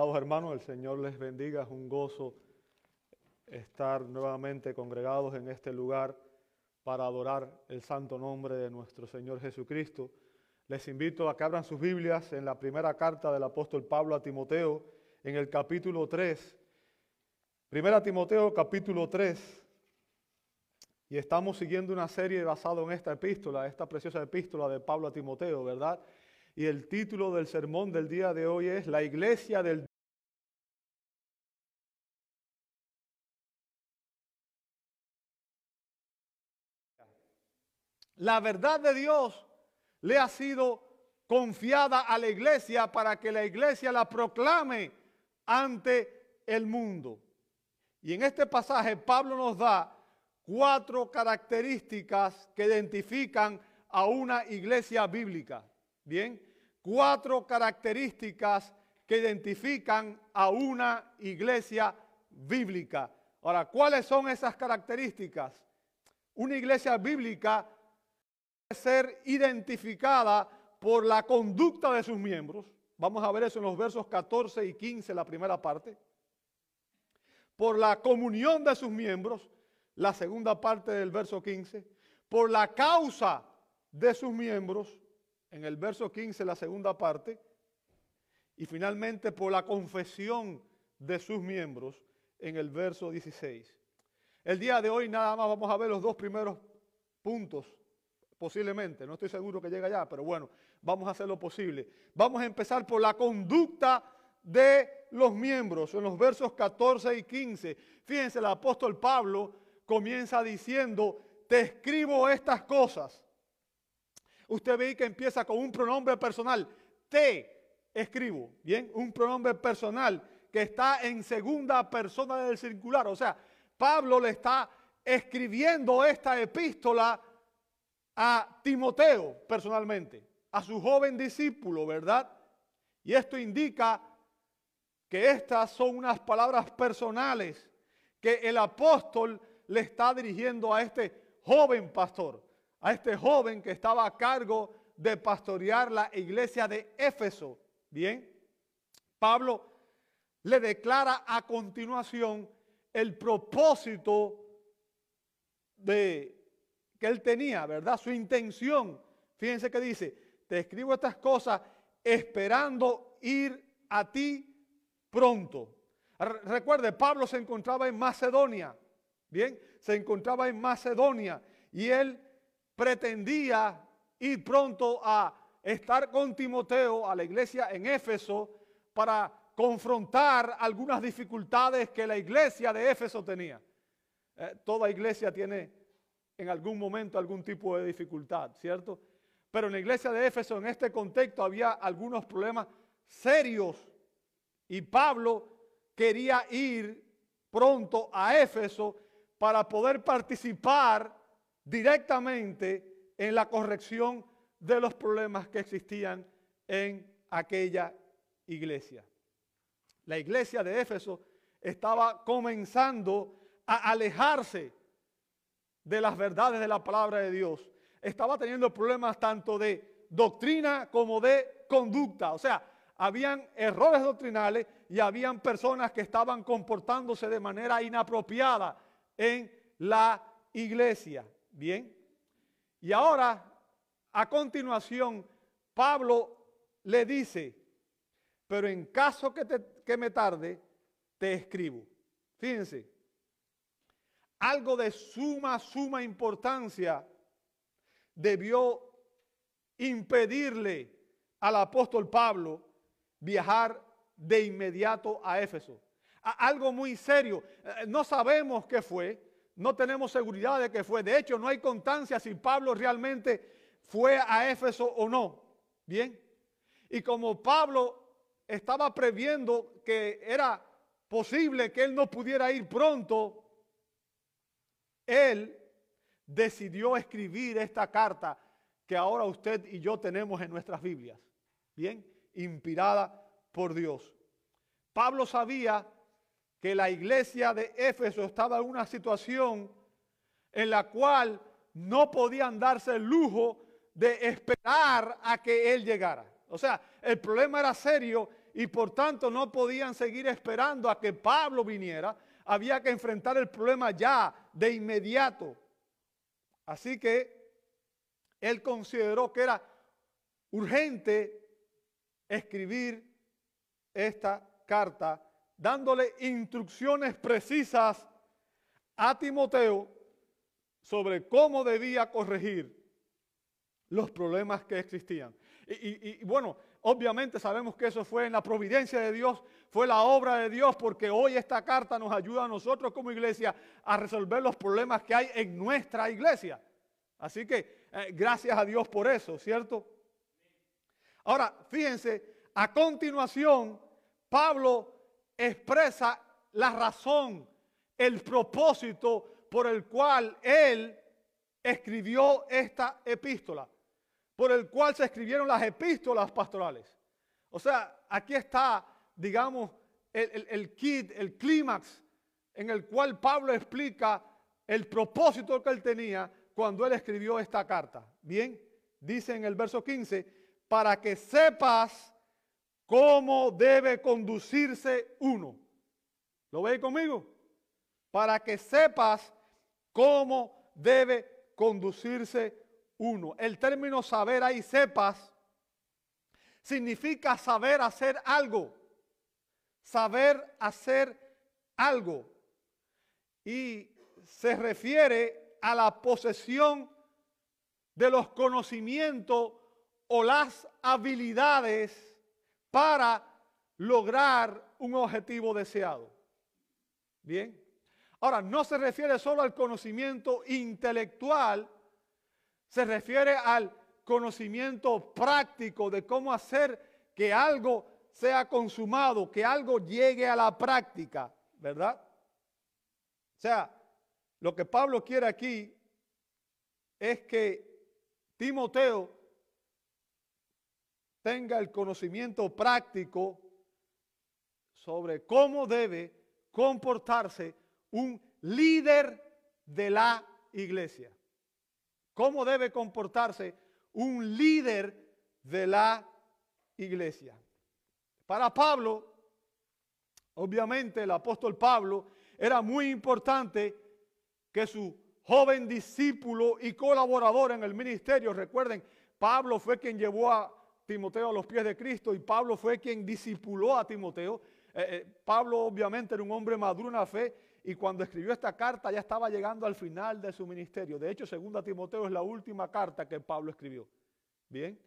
Amados hermanos, el Señor les bendiga. Es un gozo estar nuevamente congregados en este lugar para adorar el santo nombre de nuestro Señor Jesucristo. Les invito a que abran sus Biblias en la primera carta del apóstol Pablo a Timoteo, en el capítulo 3. Primera Timoteo, capítulo 3. Y estamos siguiendo una serie basada en esta epístola, esta preciosa epístola de Pablo a Timoteo, ¿verdad? Y el título del sermón del día de hoy es La iglesia del La verdad de Dios le ha sido confiada a la iglesia para que la iglesia la proclame ante el mundo. Y en este pasaje Pablo nos da cuatro características que identifican a una iglesia bíblica. Bien, cuatro características que identifican a una iglesia bíblica. Ahora, ¿cuáles son esas características? Una iglesia bíblica ser identificada por la conducta de sus miembros. Vamos a ver eso en los versos 14 y 15, la primera parte. Por la comunión de sus miembros, la segunda parte del verso 15. Por la causa de sus miembros, en el verso 15, la segunda parte. Y finalmente por la confesión de sus miembros, en el verso 16. El día de hoy nada más vamos a ver los dos primeros puntos posiblemente, no estoy seguro que llegue allá, pero bueno, vamos a hacer lo posible. Vamos a empezar por la conducta de los miembros, en los versos 14 y 15. Fíjense, el apóstol Pablo comienza diciendo, te escribo estas cosas. Usted ve que empieza con un pronombre personal, te escribo, ¿bien? Un pronombre personal que está en segunda persona del circular. O sea, Pablo le está escribiendo esta epístola a Timoteo personalmente, a su joven discípulo, ¿verdad? Y esto indica que estas son unas palabras personales que el apóstol le está dirigiendo a este joven pastor, a este joven que estaba a cargo de pastorear la iglesia de Éfeso. Bien, Pablo le declara a continuación el propósito de que él tenía, ¿verdad? Su intención. Fíjense que dice, te escribo estas cosas esperando ir a ti pronto. Recuerde, Pablo se encontraba en Macedonia, ¿bien? Se encontraba en Macedonia y él pretendía ir pronto a estar con Timoteo a la iglesia en Éfeso para confrontar algunas dificultades que la iglesia de Éfeso tenía. Eh, toda iglesia tiene en algún momento algún tipo de dificultad, ¿cierto? Pero en la iglesia de Éfeso, en este contexto, había algunos problemas serios y Pablo quería ir pronto a Éfeso para poder participar directamente en la corrección de los problemas que existían en aquella iglesia. La iglesia de Éfeso estaba comenzando a alejarse de las verdades de la palabra de Dios. Estaba teniendo problemas tanto de doctrina como de conducta. O sea, habían errores doctrinales y habían personas que estaban comportándose de manera inapropiada en la iglesia. Bien. Y ahora, a continuación, Pablo le dice, pero en caso que, que me tarde, te escribo. Fíjense, algo de suma, suma importancia debió impedirle al apóstol Pablo viajar de inmediato a Éfeso. algo muy serio. Eh, no sabemos qué fue, no tenemos seguridad de qué fue. De hecho, no hay constancia si Pablo realmente fue a Éfeso o no. Bien. Y como Pablo estaba previendo que era posible que él no pudiera ir pronto, él decidió escribir esta carta que ahora usted y yo tenemos en nuestras Biblias. Bien, inspirada por Dios. Pablo sabía que la iglesia de Éfeso estaba en una situación en la cual no podían darse el lujo de esperar a que él llegara. O sea, el problema era serio y por tanto no podían seguir esperando a que Pablo viniera. Había que enfrentar el problema ya, de inmediato. Así que él consideró que era urgente escribir esta carta dándole instrucciones precisas a Timoteo sobre cómo debía corregir los problemas que existían. Y, bueno, obviamente sabemos que eso fue en la providencia de Dios, fue la obra de Dios, porque hoy esta carta nos ayuda a nosotros como iglesia a resolver los problemas que hay en nuestra iglesia. Así que eh, gracias a Dios por eso, ¿cierto? Ahora, fíjense, a continuación, Pablo expresa la razón, el propósito por el cual él escribió esta epístola, por el cual se escribieron las epístolas pastorales. O sea, aquí está, digamos, el, el kit, el clímax, en el cual Pablo explica el propósito que él tenía cuando él escribió esta carta. Bien, dice en el verso 15, para que sepas cómo debe conducirse uno. ¿Lo veis conmigo? Para que sepas cómo debe conducirse uno. El término saber ahí, sepas, significa saber hacer algo. Saber hacer algo. Y se refiere a la posesión de los conocimientos o las habilidades para lograr un objetivo deseado. Bien. Ahora, no se refiere solo al conocimiento intelectual, se refiere al conocimiento práctico de cómo hacer que algo sea consumado, que algo llegue a la práctica, ¿verdad? O sea, lo que Pablo quiere aquí es que Timoteo tenga el conocimiento práctico sobre cómo debe comportarse un líder de la iglesia. ¿Cómo debe comportarse un líder de la iglesia? Para Pablo, obviamente el apóstol Pablo, era muy importante que su joven discípulo y colaborador en el ministerio, recuerden, Pablo fue quien llevó a Timoteo a los pies de Cristo y Pablo fue quien discipuló a Timoteo. Eh, eh, Pablo obviamente era un hombre maduro en la fe y cuando escribió esta carta ya estaba llegando al final de su ministerio. De hecho, segunda Timoteo es la última carta que Pablo escribió. Bien.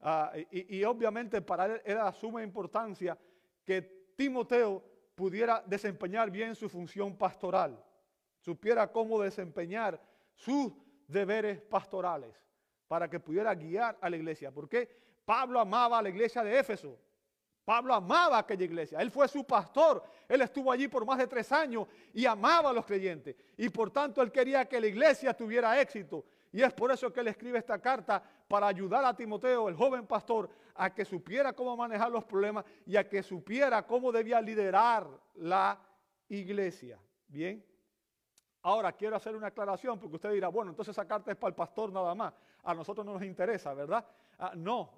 Ah, y, obviamente para él era de suma importancia que Timoteo pudiera desempeñar bien su función pastoral, supiera cómo desempeñar sus deberes pastorales para que pudiera guiar a la iglesia. ¿Por qué? Pablo amaba a la iglesia de Éfeso. Pablo amaba aquella iglesia. Él fue su pastor. Él estuvo allí por más de tres años y amaba a los creyentes. Y por tanto él quería que la iglesia tuviera éxito. Y es por eso que él escribe esta carta para ayudar a Timoteo, el joven pastor, a que supiera cómo manejar los problemas y a que supiera cómo debía liderar la iglesia. Bien. Ahora quiero hacer una aclaración porque usted dirá, bueno, entonces esa carta es para el pastor nada más. A nosotros no nos interesa, ¿verdad? Ah, no,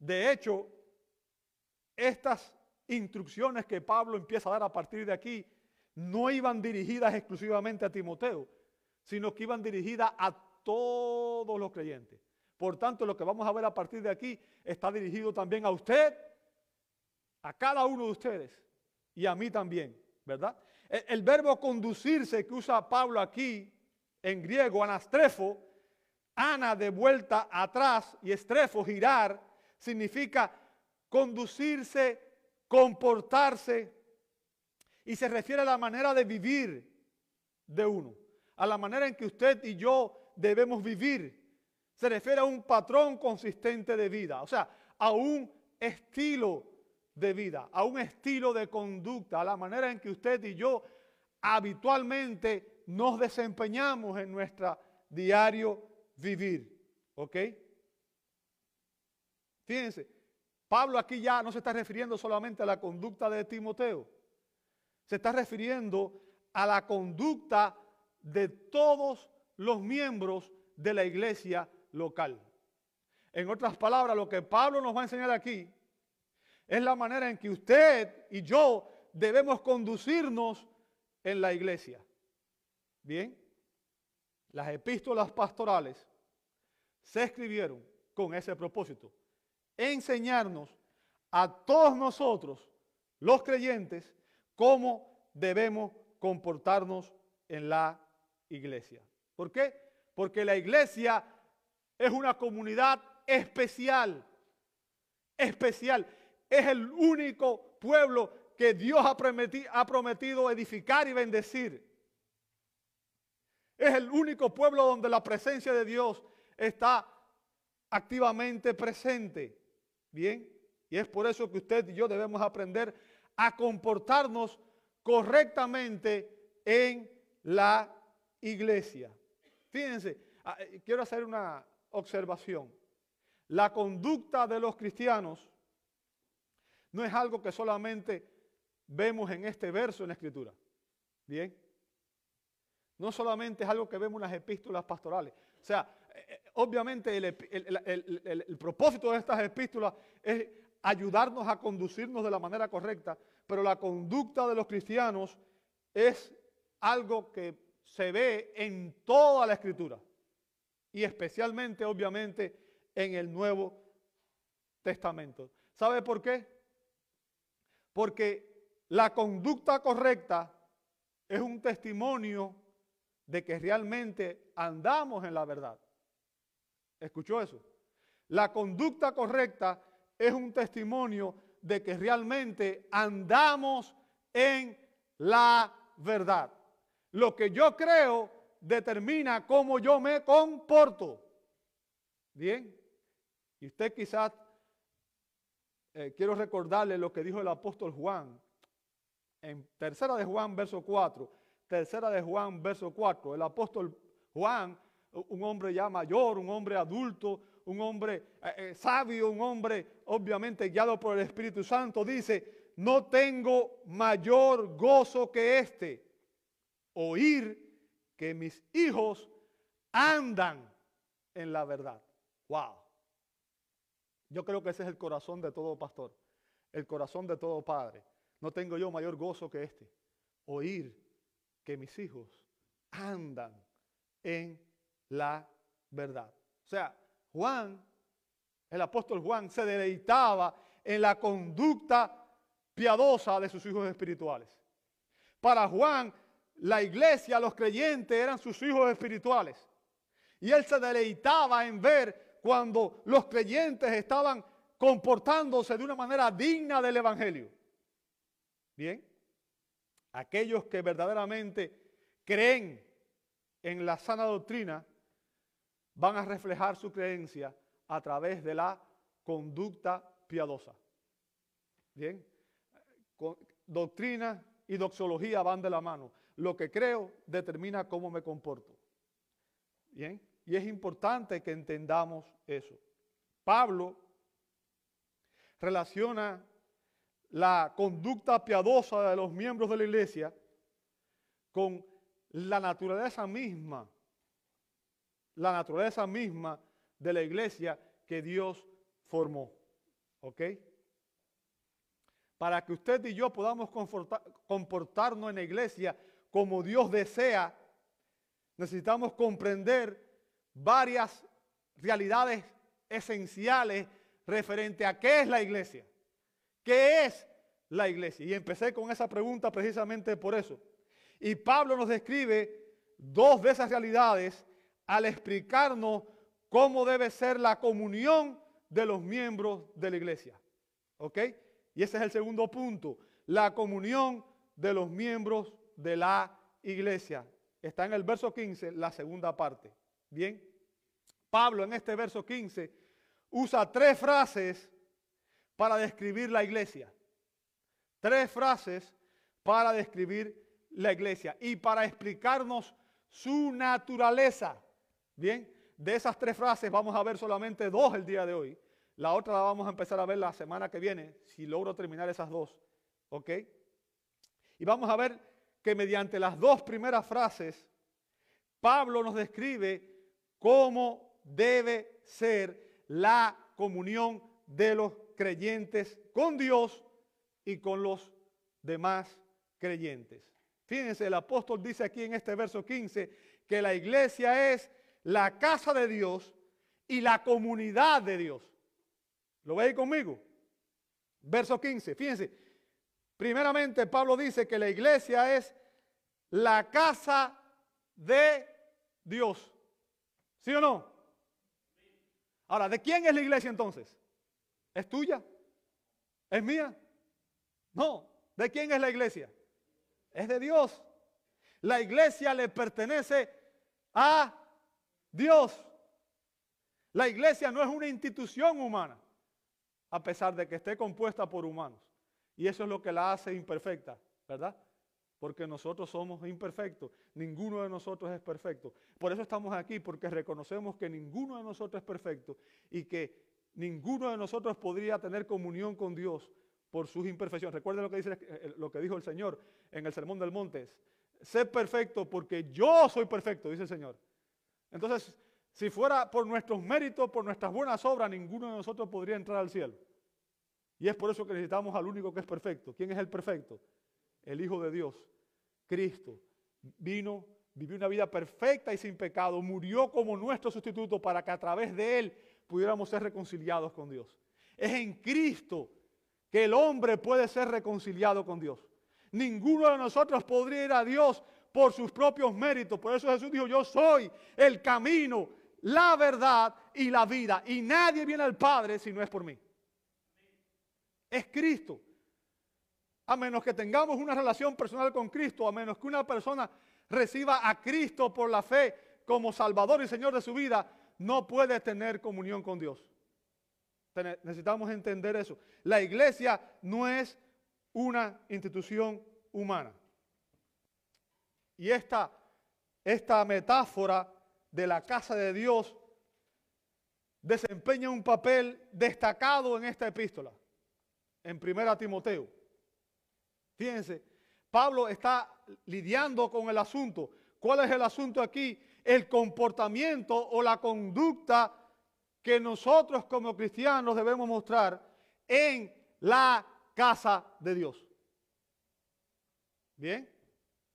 de hecho, estas instrucciones que Pablo empieza a dar a partir de aquí no iban dirigidas exclusivamente a Timoteo, sino que iban dirigidas a todos los creyentes. Por tanto, lo que vamos a ver a partir de aquí está dirigido también a usted, a cada uno de ustedes y a mí también, ¿verdad? El, verbo conducirse que usa Pablo aquí en griego, anastrefo, ana de vuelta atrás y estrefo, girar, significa conducirse, comportarse y se refiere a la manera de vivir de uno, a la manera en que usted y yo debemos vivir. Se refiere a un patrón consistente de vida, o sea, a un estilo de vida, a un estilo de conducta, a la manera en que usted y yo habitualmente nos desempeñamos en nuestro diario vivir. ¿Ok? Fíjense, Pablo aquí ya no se está refiriendo solamente a la conducta de Timoteo, se está refiriendo a la conducta de todos los miembros de la iglesia local. En otras palabras, lo que Pablo nos va a enseñar aquí es la manera en que usted y yo debemos conducirnos en la iglesia. Bien, las epístolas pastorales se escribieron con ese propósito, enseñarnos a todos nosotros, los creyentes, cómo debemos comportarnos en la iglesia. ¿Por qué? Porque la iglesia es una comunidad especial, especial. Es el único pueblo que Dios ha prometido, edificar y bendecir. Es el único pueblo donde la presencia de Dios está activamente presente. Bien, y es por eso que usted y yo debemos aprender a comportarnos correctamente en la iglesia. Fíjense, ah, eh, quiero hacer una observación. La conducta de los cristianos no es algo que solamente vemos en este verso en la escritura. Bien. No solamente es algo que vemos en las epístolas pastorales. O sea, obviamente el, propósito de estas epístolas es ayudarnos a conducirnos de la manera correcta, pero la conducta de los cristianos es algo que se ve en toda la escritura y especialmente, obviamente, en el Nuevo Testamento. ¿Sabe por qué? Porque la conducta correcta es un testimonio de que realmente andamos en la verdad. ¿Escuchó eso? La conducta correcta es un testimonio de que realmente andamos en la verdad. Lo que yo creo determina cómo yo me comporto. Bien. Y usted quizás, eh, quiero recordarle lo que dijo el apóstol Juan en tercera de Juan, verso 4. Tercera de Juan, verso 4. El apóstol Juan, un hombre ya mayor, un hombre adulto, un hombre eh, eh, sabio, un hombre obviamente guiado por el Espíritu Santo, dice, no tengo mayor gozo que este, oír que mis hijos andan en la verdad. Wow. Yo creo que ese es el corazón de todo pastor, el corazón de todo padre. No tengo yo mayor gozo que este, oír que mis hijos andan en la verdad. O sea, Juan, el apóstol Juan, se deleitaba en la conducta piadosa de sus hijos espirituales. Para Juan, la iglesia, los creyentes eran sus hijos espirituales. Y él se deleitaba en ver cuando los creyentes estaban comportándose de una manera digna del Evangelio. Bien, aquellos que verdaderamente creen en la sana doctrina van a reflejar su creencia a través de la conducta piadosa. Bien, doctrina y doxología van de la mano. Lo que creo determina cómo me comporto. Bien, y es importante que entendamos eso. Pablo relaciona la conducta piadosa de los miembros de la iglesia con la naturaleza misma la naturaleza misma de la iglesia que Dios formó. ¿Ok? Para que usted y yo podamos comportarnos en la iglesia como Dios desea, necesitamos comprender varias realidades esenciales referente a qué es la iglesia. ¿Qué es la iglesia? Y empecé con esa pregunta precisamente por eso. Y Pablo nos describe dos de esas realidades al explicarnos cómo debe ser la comunión de los miembros de la iglesia. ¿Ok? Y ese es el segundo punto, la comunión de los miembros de la iglesia. Está en el verso 15, la segunda parte. Bien, Pablo en este verso 15 usa tres frases para describir la iglesia. Tres frases para describir la iglesia y para explicarnos su naturaleza. Bien, de esas tres frases vamos a ver solamente dos el día de hoy. La otra la vamos a empezar a ver la semana que viene, si logro terminar esas dos. ¿Ok? Y vamos a ver que mediante las dos primeras frases, Pablo nos describe cómo debe ser la comunión de los creyentes con Dios y con los demás creyentes. Fíjense, el apóstol dice aquí en este verso 15 que la iglesia es la casa de Dios y la comunidad de Dios. ¿Lo veis conmigo? Verso 15, fíjense. Primeramente, Pablo dice que la iglesia es la casa de Dios. ¿Sí o no? Ahora, ¿de quién es la iglesia entonces? ¿Es tuya? ¿Es mía? No. ¿De quién es la iglesia? Es de Dios. La iglesia le pertenece a Dios. La iglesia no es una institución humana, a pesar de que esté compuesta por humanos. Y eso es lo que la hace imperfecta, ¿verdad? Porque nosotros somos imperfectos. Ninguno de nosotros es perfecto. Por eso estamos aquí, porque reconocemos que ninguno de nosotros es perfecto y que ninguno de nosotros podría tener comunión con Dios por sus imperfecciones. Recuerden lo que, dice, eh, lo que dijo el Señor en el Sermón del Monte. Sé perfecto porque yo soy perfecto, dice el Señor. Entonces, si fuera por nuestros méritos, por nuestras buenas obras, ninguno de nosotros podría entrar al cielo. Y es por eso que necesitamos al único que es perfecto. ¿Quién es el perfecto? El Hijo de Dios, Cristo. Vino, vivió una vida perfecta y sin pecado, murió como nuestro sustituto para que a través de Él pudiéramos ser reconciliados con Dios. Es en Cristo que el hombre puede ser reconciliado con Dios. Ninguno de nosotros podría ir a Dios por sus propios méritos. Por eso Jesús dijo, yo soy el camino, la verdad y la vida. Y nadie viene al Padre si no es por mí. Es Cristo. A menos que tengamos una relación personal con Cristo, a menos que una persona reciba a Cristo por la fe como Salvador y Señor de su vida, no puede tener comunión con Dios. Necesitamos entender eso. La iglesia no es una institución humana. Y esta, esta metáfora de la casa de Dios desempeña un papel destacado en esta epístola, en Primera Timoteo. Fíjense, Pablo está lidiando con el asunto. ¿Cuál es el asunto aquí? El comportamiento o la conducta que nosotros como cristianos debemos mostrar en la casa de Dios. Bien,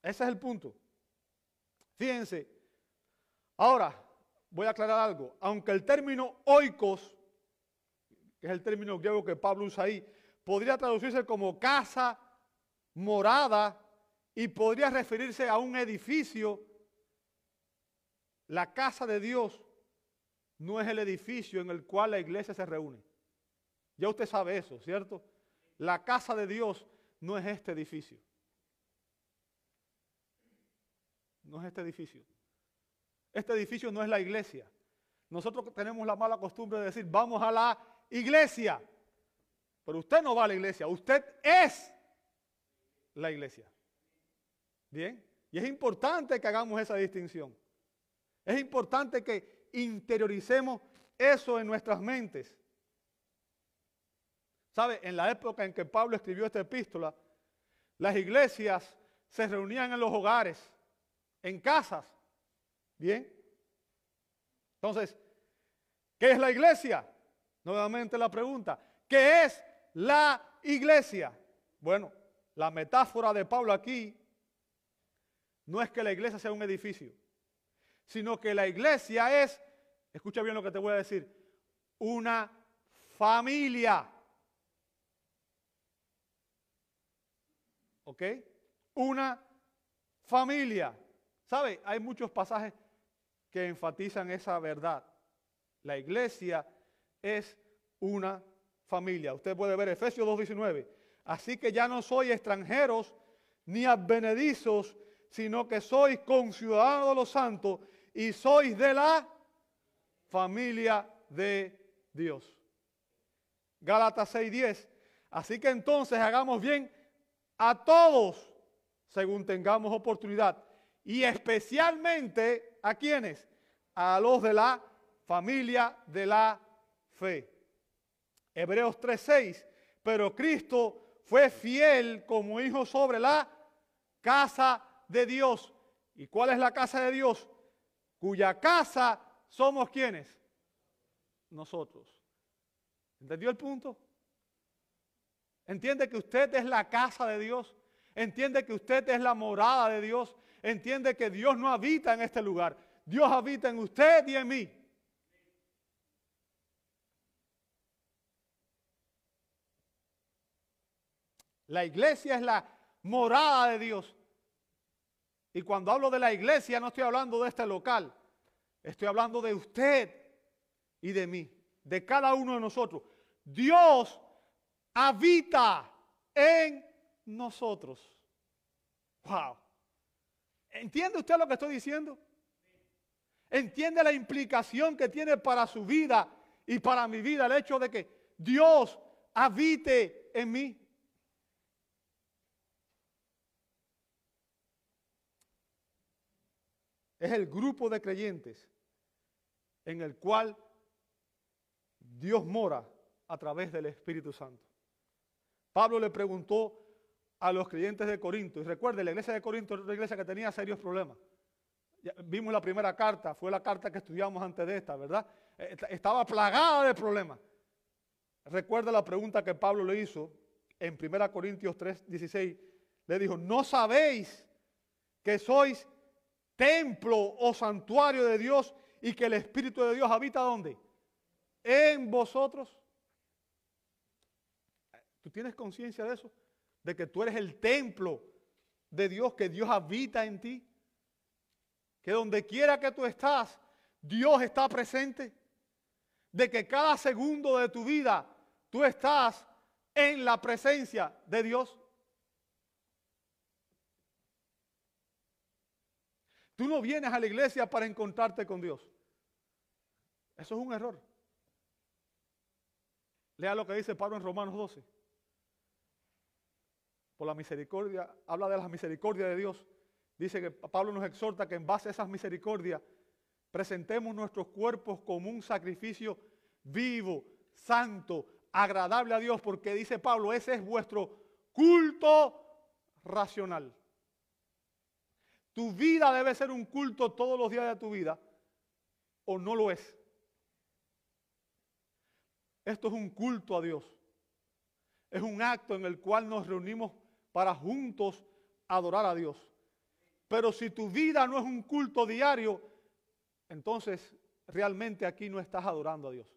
ese es el punto. Fíjense, ahora voy a aclarar algo. Aunque el término oikos, que es el término griego que Pablo usa ahí, podría traducirse como casa, morada, y podría referirse a un edificio, la casa de Dios no es el edificio en el cual la iglesia se reúne. Ya usted sabe eso, ¿cierto? La casa de Dios no es este edificio. No es este edificio. Este edificio no es la iglesia. Nosotros tenemos la mala costumbre de decir, vamos a la iglesia. Pero usted no va a la iglesia, usted es la iglesia. Bien, y es importante que hagamos esa distinción. Es importante que interioricemos eso en nuestras mentes. ¿Sabe? En la época en que Pablo escribió esta epístola, las iglesias se reunían en los hogares, en casas. ¿Bien? Entonces, ¿qué es la iglesia? Nuevamente la pregunta, ¿qué es la iglesia? Bueno, la metáfora de Pablo aquí no es que la iglesia sea un edificio, sino que la iglesia es, escucha bien lo que te voy a decir, una familia. ¿Ok? Una familia. ¿Sabe? Hay muchos pasajes que enfatizan esa verdad. La iglesia es una familia. Usted puede ver Efesios 2.19. Así que ya no sois extranjeros ni advenedizos, sino que sois conciudadanos de los santos y sois de la familia de Dios. Gálatas 6:10. Así que entonces hagamos bien a todos según tengamos oportunidad. Y especialmente a quienes? A los de la familia de la fe. Hebreos 3:6. Pero Cristo fue fiel como hijo sobre la casa de Dios. ¿Y cuál es la casa de Dios? Cuya casa somos quienes? Nosotros. ¿Entendió el punto? Entiende que usted es la casa de Dios. Entiende que usted es la morada de Dios. Entiende que Dios no habita en este lugar. Dios habita en usted y en mí. La iglesia es la morada de Dios. Y cuando hablo de la iglesia no estoy hablando de este local. Estoy hablando de usted y de mí, de cada uno de nosotros. Dios habita en nosotros. Wow. ¿Entiende usted lo que estoy diciendo? ¿Entiende la implicación que tiene para su vida y para mi vida el hecho de que Dios habite en mí? Es el grupo de creyentes en el cual Dios mora a través del Espíritu Santo. Pablo le preguntó a los creyentes de Corinto, y recuerde, la iglesia de Corinto era una iglesia que tenía serios problemas. vimos la primera carta, fue la carta que estudiamos antes de esta, ¿verdad? Eh, estaba plagada de problemas. Recuerda la pregunta que Pablo le hizo en 1 Corintios 3, 16. Le dijo, ¿no sabéis que sois templo o santuario de Dios y que el Espíritu de Dios habita ¿dónde? En vosotros. ¿Tú tienes conciencia de eso? De que tú eres el templo de Dios, que Dios habita en ti. Que donde quiera que tú estás, Dios está presente. De que cada segundo de tu vida tú estás en la presencia de Dios. Tú no vienes a la iglesia para encontrarte con Dios. Eso es un error. Lea lo que dice Pablo en Romanos 12. Por la misericordia, habla de la misericordia de Dios. Dice que Pablo nos exhorta que en base a esas misericordias presentemos nuestros cuerpos como un sacrificio vivo, santo, agradable a Dios, porque dice Pablo, ese es vuestro culto racional. Tu vida debe ser un culto todos los días de tu vida o no lo es. Esto es un culto a Dios. Es un acto en el cual nos reunimos para juntos adorar a Dios. Pero si tu vida no es un culto diario, entonces realmente aquí no estás adorando a Dios.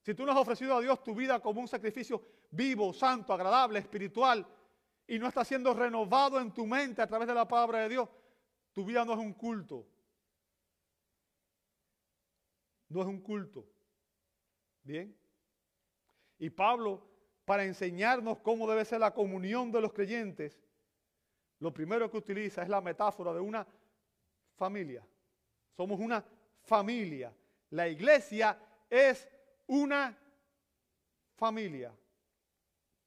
Si tú no has ofrecido a Dios tu vida como un sacrificio vivo, santo, agradable, espiritual, y no está siendo renovado en tu mente a través de la palabra de Dios, tu vida no es un culto. No es un culto. Bien. Y Pablo, para enseñarnos cómo debe ser la comunión de los creyentes, lo primero que utiliza es la metáfora de una familia. Somos una familia. La iglesia es una familia.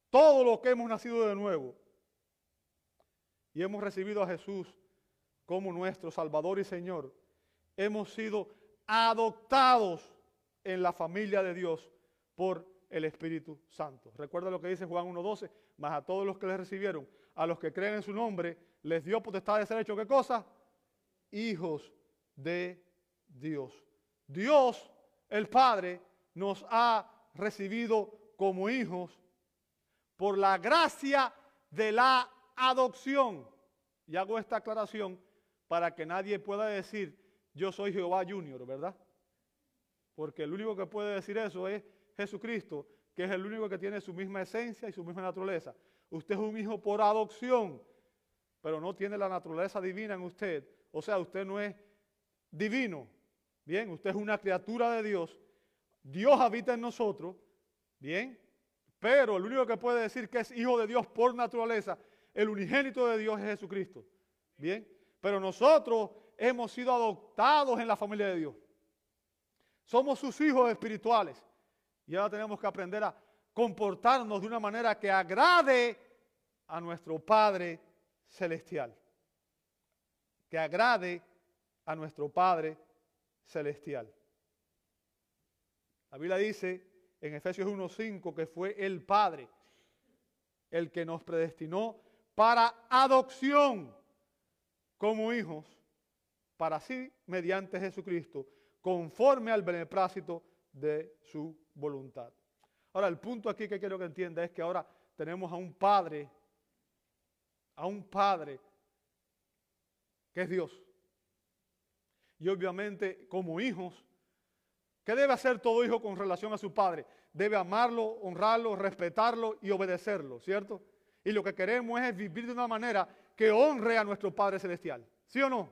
Todo lo que hemos nacido de nuevo y hemos recibido a Jesús como nuestro Salvador y Señor, hemos sido adoptados en la familia de Dios por el Espíritu Santo. Recuerda lo que dice Juan 1.12, más a todos los que le recibieron, a los que creen en su nombre, les dio potestad de ser hecho, ¿qué cosa? Hijos de Dios. Dios, el Padre, nos ha recibido como hijos por la gracia de la adopción. Y hago esta aclaración para que nadie pueda decir, yo soy Jehová Junior, ¿verdad? Porque el único que puede decir eso es Jesucristo, que es el único que tiene su misma esencia y su misma naturaleza. Usted es un hijo por adopción, pero no tiene la naturaleza divina en usted. O sea, usted no es divino. Bien, usted es una criatura de Dios. Dios habita en nosotros. Bien, pero el único que puede decir que es hijo de Dios por naturaleza el unigénito de Dios es Jesucristo. Bien, pero nosotros hemos sido adoptados en la familia de Dios. Somos sus hijos espirituales. Y ahora tenemos que aprender a comportarnos de una manera que agrade a nuestro Padre Celestial. Que agrade a nuestro Padre Celestial. La Biblia dice en Efesios 1.5 que fue el Padre el que nos predestinó para adopción como hijos, para sí, mediante Jesucristo, conforme al beneplácito de su voluntad. Ahora, el punto aquí que quiero que entienda es que ahora tenemos a un padre, a un padre que es Dios. Y obviamente como hijos, ¿qué debe hacer todo hijo con relación a su padre? Debe amarlo, honrarlo, respetarlo y obedecerlo, ¿cierto? Y lo que queremos es vivir de una manera que honre a nuestro Padre Celestial. ¿Sí o no?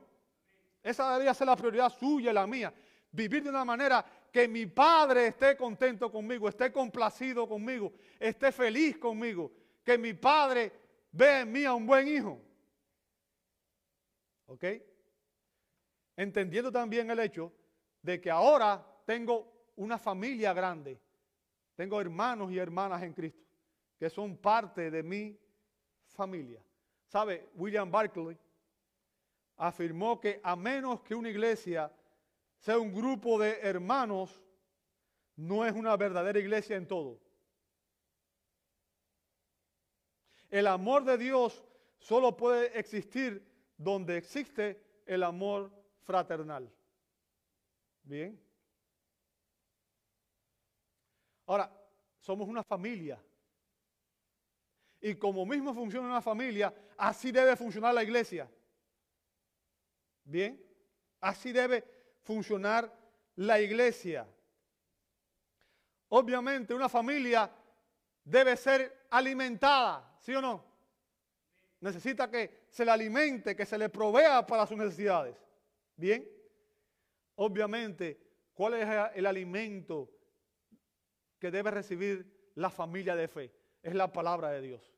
Esa debería ser la prioridad suya y la mía. Vivir de una manera que mi Padre esté contento conmigo, esté complacido conmigo, esté feliz conmigo. Que mi Padre vea en mí a un buen hijo. ¿Ok? Entendiendo también el hecho de que ahora tengo una familia grande. Tengo hermanos y hermanas en Cristo que son parte de mi familia. ¿Sabe? William Barclay afirmó que a menos que una iglesia sea un grupo de hermanos, no es una verdadera iglesia en todo. El amor de Dios solo puede existir donde existe el amor fraternal. Bien. Ahora, somos una familia. Y como mismo funciona una familia, así debe funcionar la iglesia. Bien, así debe funcionar la iglesia. Obviamente una familia debe ser alimentada, ¿sí o no? Necesita que se le alimente, que se le provea para sus necesidades. Bien, obviamente, ¿cuál es el alimento que debe recibir la familia de fe? Es la palabra de Dios.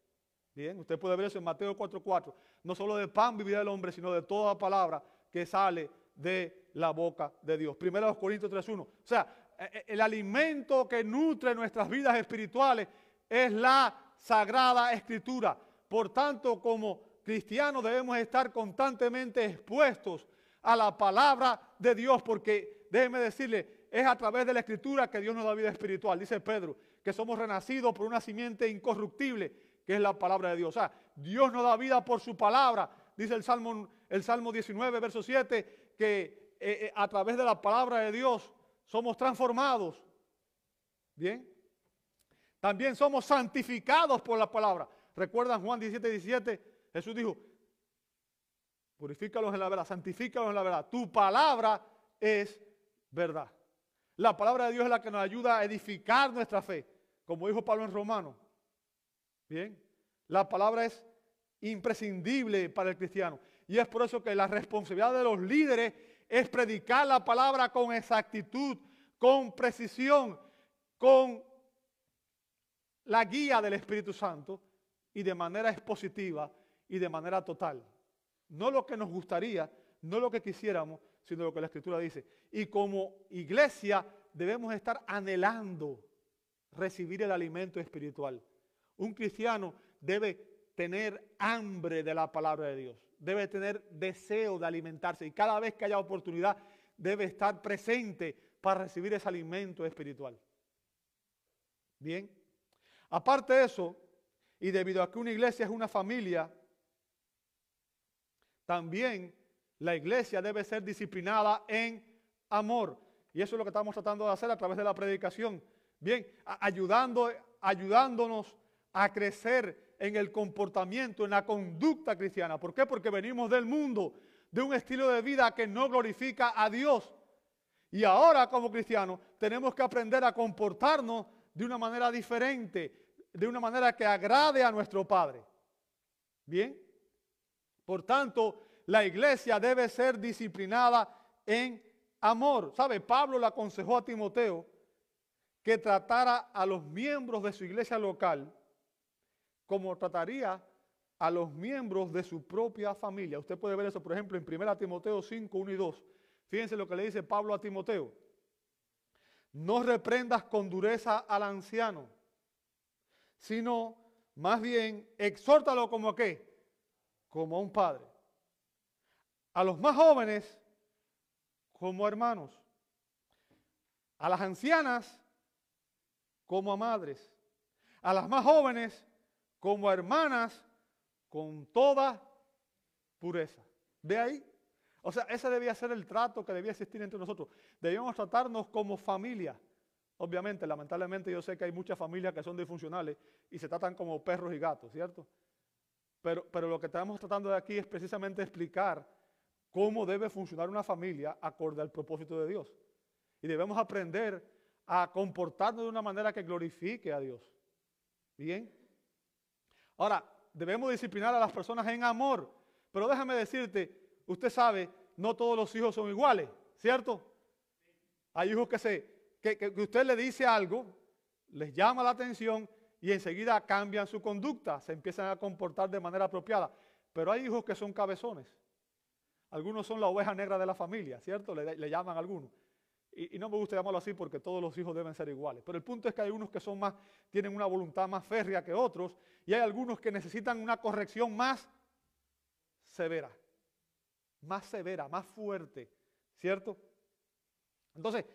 Bien, usted puede ver eso en Mateo 4:4. No solo de pan vivirá el hombre, sino de toda palabra que sale de la boca de Dios. Primero Corintios 3:1. O sea, e, e, el alimento que nutre nuestras vidas espirituales es la sagrada escritura. Por tanto, como cristianos debemos estar constantemente expuestos a la palabra de Dios, porque déjeme decirle, es a través de la escritura que Dios nos da vida espiritual. Dice Pedro, que somos renacidos por una simiente incorruptible, que es la palabra de Dios. O sea, Dios nos da vida por su palabra. Dice el Salmo, el Salmo 19, verso 7, que eh, a través de la palabra de Dios somos transformados. Bien. También somos santificados por la palabra. ¿Recuerdan Juan 17, 17? Jesús dijo, purifícalos en la verdad, santifícalos en la verdad. Tu palabra es verdad. La palabra de Dios es la que nos ayuda a edificar nuestra fe, como dijo Pablo en Romano. Bien, la palabra es imprescindible para el cristiano. Y es por eso que la responsabilidad de los líderes es predicar la palabra con exactitud, con precisión, con la guía del Espíritu Santo y de manera expositiva y de manera total. No lo que nos gustaría, no lo que quisiéramos, sino lo que la Escritura dice. Y como iglesia debemos estar anhelando recibir el alimento espiritual. Un cristiano debe tener hambre de la palabra de Dios, debe tener deseo de alimentarse y cada vez que haya oportunidad debe estar presente para recibir ese alimento espiritual. Bien, aparte de eso, y debido a que una iglesia es una familia, también la iglesia debe ser disciplinada en amor. Y eso es lo que estamos tratando de hacer a través de la predicación. Bien, ayudando, ayudándonos a crecer en el comportamiento, en la conducta cristiana. ¿Por qué? Porque venimos del mundo, de un estilo de vida que no glorifica a Dios. Y ahora como cristianos tenemos que aprender a comportarnos de una manera diferente, de una manera que agrade a nuestro Padre. Bien. Por tanto, la iglesia debe ser disciplinada en amor. ¿Sabe? Pablo le aconsejó a Timoteo que tratara a los miembros de su iglesia local como trataría a los miembros de su propia familia. Usted puede ver eso, por ejemplo, en 1 Timoteo 5, 1 y 2. Fíjense lo que le dice Pablo a Timoteo. No reprendas con dureza al anciano, sino más bien exhórtalo como qué? Como a un padre a los más jóvenes como hermanos, a las ancianas como a madres, a las más jóvenes como hermanas con toda pureza. ¿Ve ahí? O sea, ese debía ser el trato que debía existir entre nosotros. Debíamos tratarnos como familia. Obviamente, lamentablemente yo sé que hay muchas familias que son disfuncionales y se tratan como perros y gatos, ¿cierto? Pero, pero lo que estamos tratando de aquí es precisamente explicar cómo debe funcionar una familia acorde al propósito de Dios. Y debemos aprender a comportarnos de una manera que glorifique a Dios. ¿Bien? Ahora, debemos disciplinar a las personas en amor. Pero déjame decirte, usted sabe, no todos los hijos son iguales, ¿cierto? Hay hijos que se que, usted le dice algo, les llama la atención y enseguida cambian su conducta, se empiezan a comportar de manera apropiada. Pero hay hijos que son cabezones. Algunos son la oveja negra de la familia, ¿cierto? Le, llaman algunos. Y, no me gusta llamarlo así porque todos los hijos deben ser iguales. Pero el punto es que hay unos que son más, tienen una voluntad más férrea que otros, y hay algunos que necesitan una corrección más severa, más severa, más fuerte, ¿cierto? Entonces,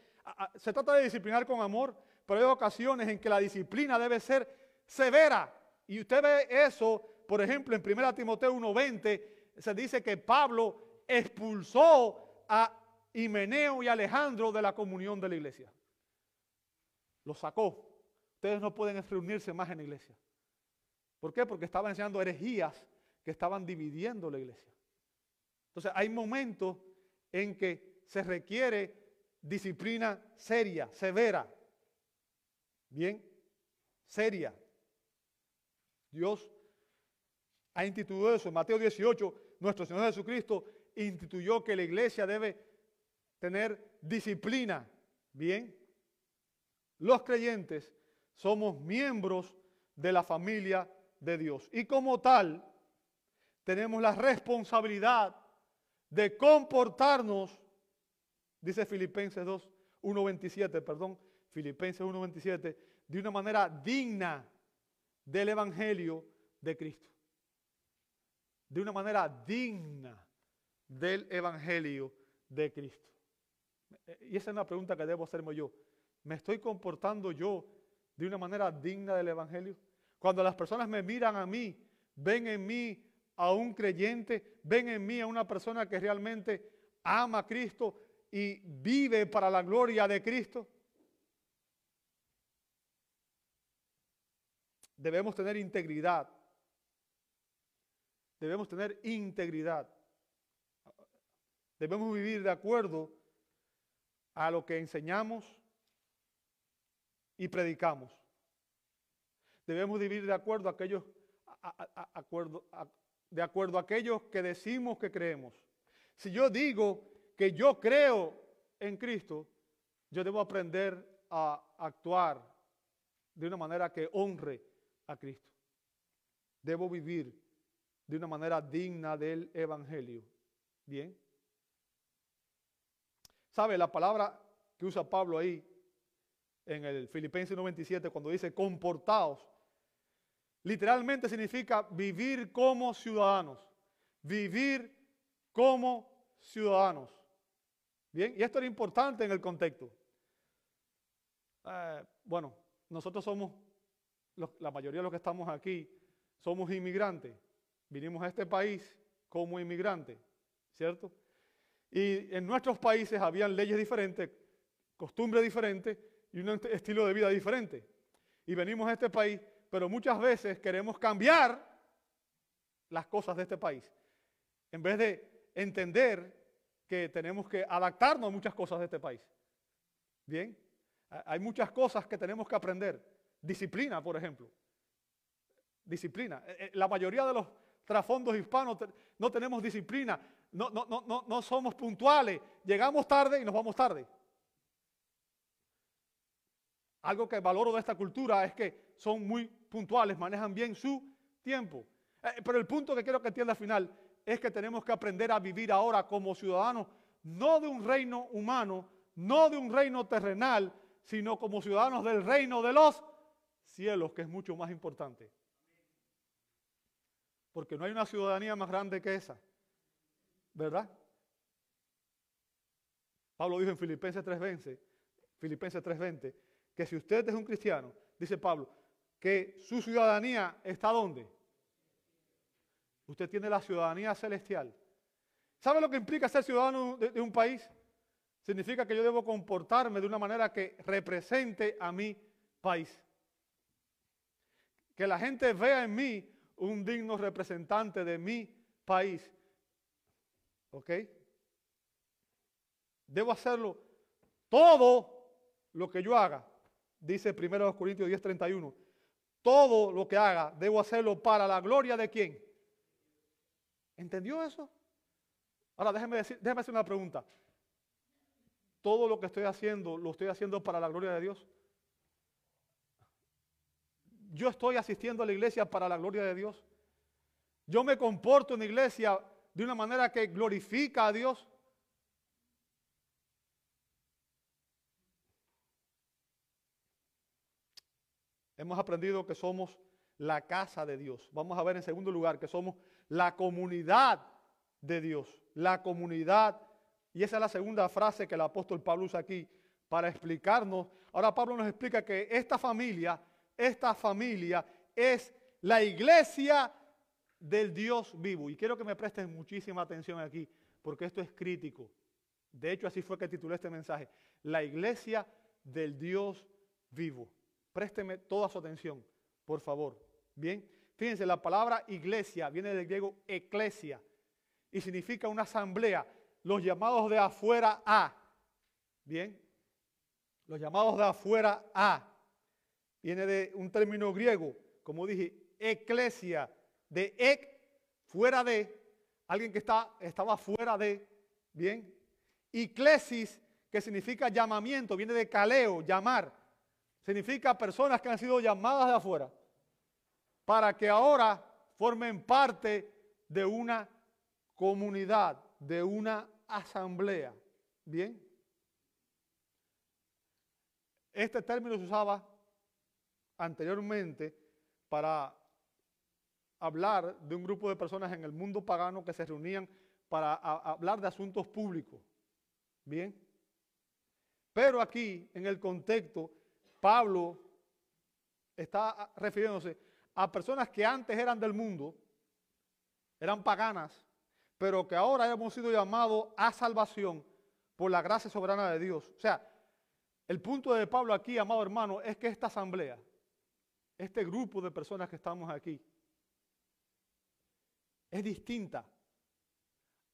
se trata de disciplinar con amor, pero hay ocasiones en que la disciplina debe ser severa. Y usted ve eso, por ejemplo, en 1 Timoteo 1.20, se dice que Pablo expulsó a Himeneo y Alejandro de la comunión de la iglesia. Los sacó. Ustedes no pueden reunirse más en la iglesia. ¿Por qué? Porque estaban enseñando herejías que estaban dividiendo la iglesia. Entonces hay momentos en que se requiere disciplina seria, severa. Bien, seria. Dios ha instituido eso. En Mateo 18, nuestro Señor Jesucristo instituyó que la iglesia debe tener disciplina. Bien, los creyentes somos miembros de la familia de Dios. Y como tal, tenemos la responsabilidad de comportarnos Dice Filipenses 2, 1.27, perdón, Filipenses 1.27, de una manera digna del Evangelio de Cristo. De una manera digna del Evangelio de Cristo. Y esa es una pregunta que debo hacerme yo. ¿Me estoy comportando yo de una manera digna del Evangelio? Cuando las personas me miran a mí, ven en mí a un creyente, ven en mí a una persona que realmente ama a Cristo, y vive para la gloria de Cristo? Debemos tener integridad. Debemos tener integridad. Debemos vivir de acuerdo a lo que enseñamos y predicamos. Debemos vivir de acuerdo a aquellos, acuerdo, de acuerdo a aquellos que decimos que creemos. Si yo digo que yo creo en Cristo, yo debo aprender a actuar de una manera que honre a Cristo. Debo vivir de una manera digna del Evangelio. Bien. ¿Sabe la palabra que usa Pablo ahí en el Filipenses 97 cuando dice comportaos? Literalmente significa vivir como ciudadanos. Vivir como ciudadanos. Bien, y esto era importante en el contexto. Eh, bueno, nosotros somos, la mayoría de los que estamos aquí, somos inmigrantes. Vinimos a este país como inmigrantes, ¿cierto? Y en nuestros países habían leyes diferentes, costumbres diferentes y un estilo de vida diferente. Y venimos a este país, pero muchas veces queremos cambiar las cosas de este país. En vez de entender que tenemos que adaptarnos a muchas cosas de este país. Bien, hay muchas cosas que tenemos que aprender. Disciplina, por ejemplo. Disciplina. Eh, eh, la mayoría de los trasfondos hispanos no tenemos disciplina, no, no, no, no somos puntuales, llegamos tarde y nos vamos tarde. Algo que valoro de esta cultura es que son muy puntuales, manejan bien su tiempo. Eh, pero el punto que quiero que entienda al final es que tenemos que aprender a vivir ahora como ciudadanos, no de un reino humano, no de un reino terrenal, sino como ciudadanos del reino de los cielos, que es mucho más importante. Porque no hay una ciudadanía más grande que esa, ¿verdad? Pablo dijo en Filipenses 3:20, Filipenses 3:20, que si usted es un cristiano, dice Pablo, que su ciudadanía está donde? Usted tiene la ciudadanía celestial. ¿Sabe lo que implica ser ciudadano de, un país? significa que yo debo comportarme de una manera que represente a mi país. Que la gente vea en mí un digno representante de mi país. ¿Ok? Debo hacerlo todo lo que yo haga, dice 1 Corintios 10:31. Todo lo que haga, debo hacerlo para la gloria de quién. ¿Entendió eso? Ahora déjeme, decir, déjeme hacer una pregunta. ¿Todo lo que estoy haciendo lo estoy haciendo para la gloria de Dios? Yo estoy asistiendo a la iglesia para la gloria de Dios. Yo me comporto en la iglesia de una manera que glorifica a Dios. Hemos aprendido que somos la casa de Dios. Vamos a ver en segundo lugar que somos la comunidad de Dios. La comunidad. Y esa es la segunda frase que el apóstol Pablo usa aquí para explicarnos. Ahora Pablo nos explica que esta familia, esta familia es la iglesia del Dios vivo. Y quiero que me presten muchísima atención aquí, porque esto es crítico. De hecho, así fue que titulé este mensaje. La iglesia del Dios vivo. Présteme toda su atención, por favor. Bien, fíjense, la palabra iglesia viene del griego eclesia y significa una asamblea, los llamados de afuera a. Bien, los llamados de afuera a. Viene de un término griego, como dije, eclesia, de ec, fuera de, alguien que está, estaba fuera de, bien. Eclesis, que significa llamamiento, viene de caleo, llamar significa personas que han sido llamadas de afuera para que ahora formen parte de una comunidad, de una asamblea. Bien. Este término se usaba anteriormente para hablar de un grupo de personas en el mundo pagano que se reunían para hablar de asuntos públicos. Bien. Pero aquí, en el contexto, Pablo está refiriéndose a personas que antes eran del mundo, eran paganas, pero que ahora hemos sido llamados a salvación por la gracia soberana de Dios. O sea, el punto de Pablo aquí, amado hermano, es que esta asamblea, este grupo de personas que estamos aquí, es distinta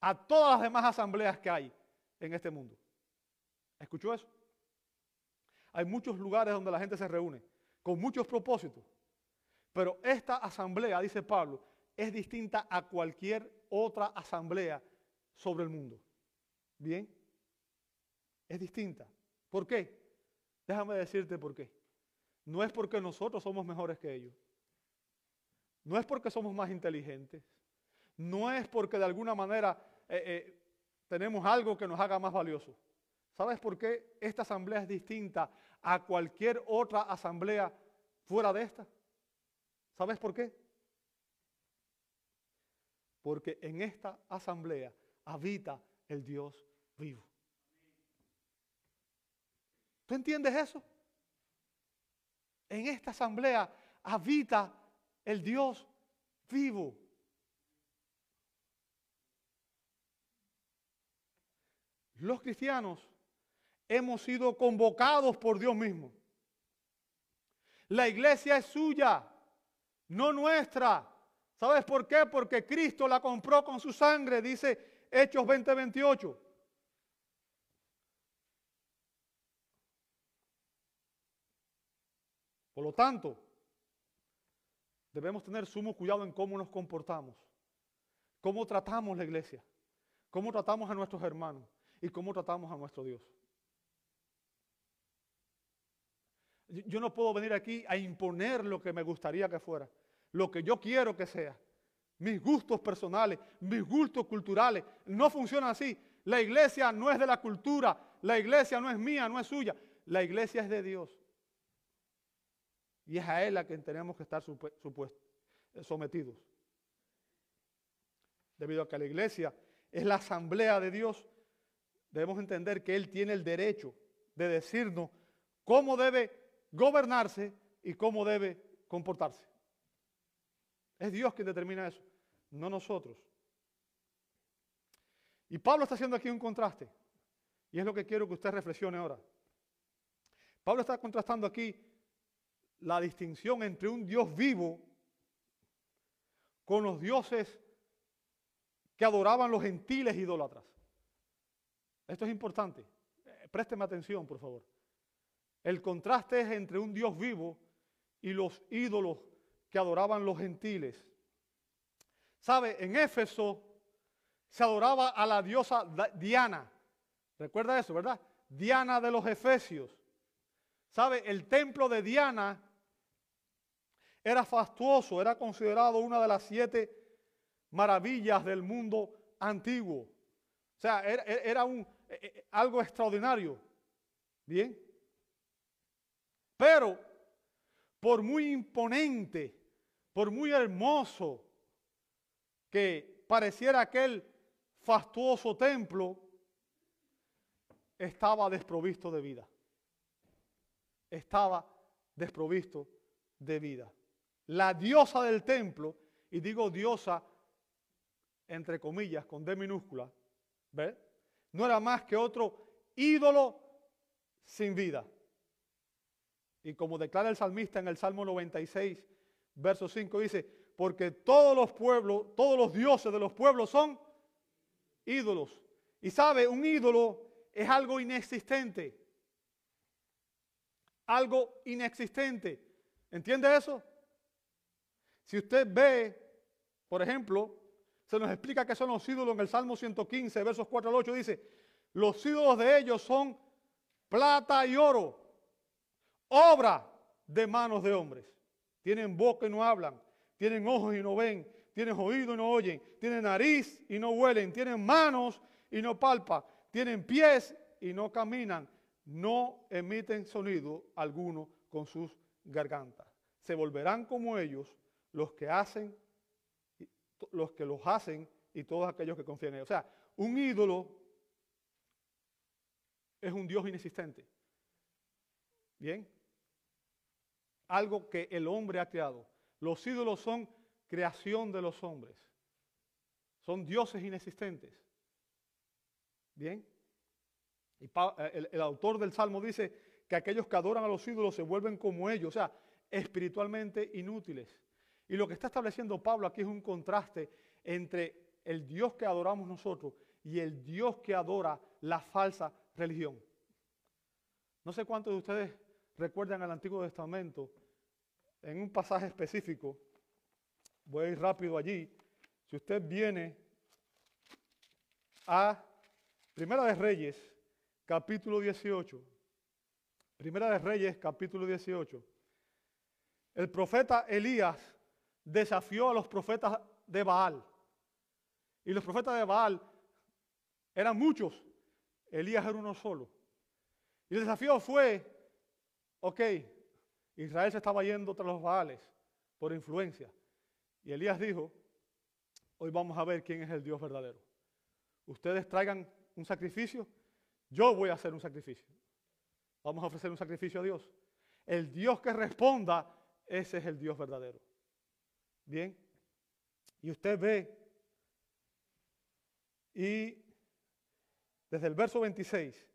a todas las demás asambleas que hay en este mundo. ¿Escuchó eso? Hay muchos lugares donde la gente se reúne con muchos propósitos. Pero esta asamblea, dice Pablo, es distinta a cualquier otra asamblea sobre el mundo. ¿Bien? Es distinta. ¿Por qué? Déjame decirte por qué. No es porque nosotros somos mejores que ellos. No es porque somos más inteligentes. No es porque de alguna manera eh, eh, tenemos algo que nos haga más valiosos. ¿Sabes por qué esta asamblea es distinta a cualquier otra asamblea fuera de esta? ¿Sabes por qué? Porque en esta asamblea habita el Dios vivo. ¿Tú entiendes eso? En esta asamblea habita el Dios vivo. Los cristianos hemos sido convocados por Dios mismo. La iglesia es suya, no nuestra. ¿Sabes por qué? Porque Cristo la compró con su sangre, dice Hechos 20:28. Por lo tanto, debemos tener sumo cuidado en cómo nos comportamos, cómo tratamos la iglesia, cómo tratamos a nuestros hermanos y cómo tratamos a nuestro Dios. Yo no puedo venir aquí a imponer lo que me gustaría que fuera, lo que yo quiero que sea. Mis gustos personales, mis gustos culturales, no funcionan así. La iglesia no es de la cultura, la iglesia no es mía, no es suya. La iglesia es de Dios. Y es a Él a quien tenemos que estar sometidos. Debido a que la iglesia es la asamblea de Dios, debemos entender que Él tiene el derecho de decirnos cómo debe gobernarse y cómo debe comportarse. Es Dios quien determina eso, no nosotros. Y Pablo está haciendo aquí un contraste. Y es lo que quiero que usted reflexione ahora. Pablo está contrastando aquí la distinción entre un Dios vivo con los dioses que adoraban los gentiles idólatras. Esto es importante. Eh, présteme atención, por favor. El contraste es entre un Dios vivo y los ídolos que adoraban los gentiles. ¿Sabe? En Éfeso se adoraba a la diosa Diana. ¿Recuerda eso, verdad? Diana de los Efesios. ¿Sabe? El templo de Diana era fastuoso, era considerado una de las siete maravillas del mundo antiguo. O sea, era, un, eh, eh, algo extraordinario. Bien. Pero, por muy imponente, por muy hermoso que pareciera aquel fastuoso templo, estaba desprovisto de vida. Estaba desprovisto de vida. La diosa del templo, y digo diosa entre comillas, con D minúscula, No era más que otro ídolo sin vida. Y como declara el salmista en el Salmo 96, verso 5, dice, porque todos los pueblos, todos los dioses de los pueblos son ídolos. Y sabe, un ídolo es algo inexistente. Algo inexistente. ¿Entiende eso? Si usted ve, por ejemplo, se nos explica qué son los ídolos en el Salmo 115, versos 4 al 8, dice, los ídolos de ellos son plata y oro, obra de manos de hombres. Tienen boca y no hablan, tienen ojos y no ven, tienen oído y no oyen, tienen nariz y no huelen, tienen manos y no palpan, tienen pies y no caminan, no emiten sonido alguno con sus gargantas. Se volverán como ellos los que hacen los que los hacen y todos aquellos que confían en ellos. O sea, un ídolo es un Dios inexistente. Bien. Algo que el hombre ha creado. Los ídolos son creación de los hombres. Son dioses inexistentes. Bien. Y eh, el, el autor del Salmo dice que aquellos que adoran a los ídolos se vuelven como ellos, o sea, espiritualmente inútiles. Y lo que está estableciendo Pablo aquí es un contraste entre el Dios que adoramos nosotros y el Dios que adora la falsa religión. No sé cuántos de ustedes recuerdan el Antiguo Testamento en un pasaje específico. Voy a ir rápido allí. Si usted viene a Primera de Reyes, capítulo 18. Primera de Reyes, capítulo 18. El profeta Elías desafió a los profetas de Baal. Y los profetas de Baal eran muchos. Elías era uno solo. Y el desafío fue, ok, Israel se estaba yendo tras los Baales por influencia. Y Elías dijo, hoy vamos a ver quién es el Dios verdadero. Ustedes traigan un sacrificio, yo voy a hacer un sacrificio. Vamos a ofrecer un sacrificio a Dios. El Dios que responda, ese es el Dios verdadero. Bien. Y usted ve, y desde el verso 26,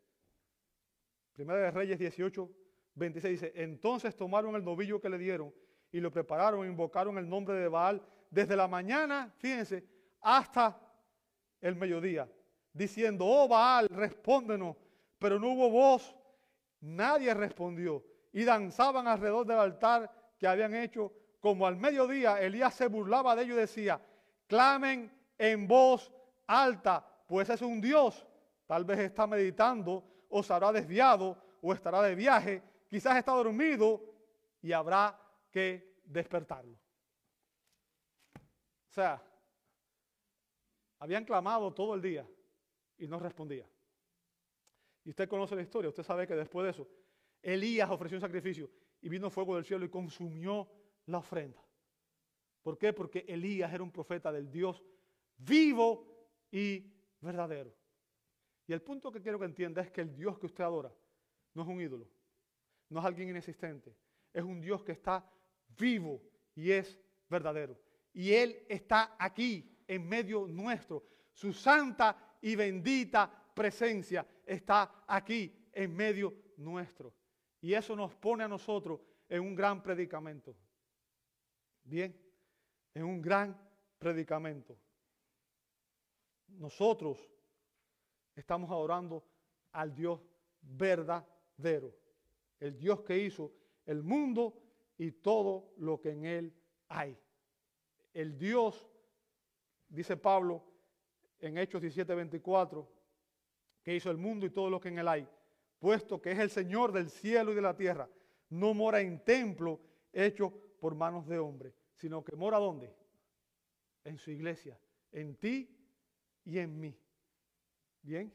Primera de Reyes 18, 26 dice, entonces tomaron el novillo que le dieron y lo prepararon, invocaron el nombre de Baal desde la mañana, fíjense, hasta el mediodía, diciendo, oh Baal, respóndenos, pero no hubo voz, nadie respondió, y danzaban alrededor del altar que habían hecho como al mediodía Elías se burlaba de ellos y decía, clamen en voz alta, pues es un Dios. Tal vez está meditando o se habrá desviado o estará de viaje, quizás está dormido y habrá que despertarlo. O sea, habían clamado todo el día y no respondía. Y usted conoce la historia, usted sabe que después de eso, Elías ofreció un sacrificio y vino fuego del cielo y consumió la ofrenda. ¿Por qué? Porque Elías era un profeta del Dios vivo y verdadero. Y el punto que quiero que entienda es que el Dios que usted adora no es un ídolo, no es alguien inexistente, es un Dios que está vivo y es verdadero. Y Él está aquí en medio nuestro. Su santa y bendita presencia está aquí en medio nuestro. Y eso nos pone a nosotros en un gran predicamento. Bien, en un gran predicamento. Nosotros estamos adorando al Dios verdadero, el Dios que hizo el mundo y todo lo que en él hay. El Dios, dice Pablo en Hechos 17:24, que hizo el mundo y todo lo que en él hay, puesto que es el Señor del cielo y de la tierra, no mora en templo hecho por manos de hombre, sino que mora ¿dónde? En su iglesia, en ti y en mí. Bien.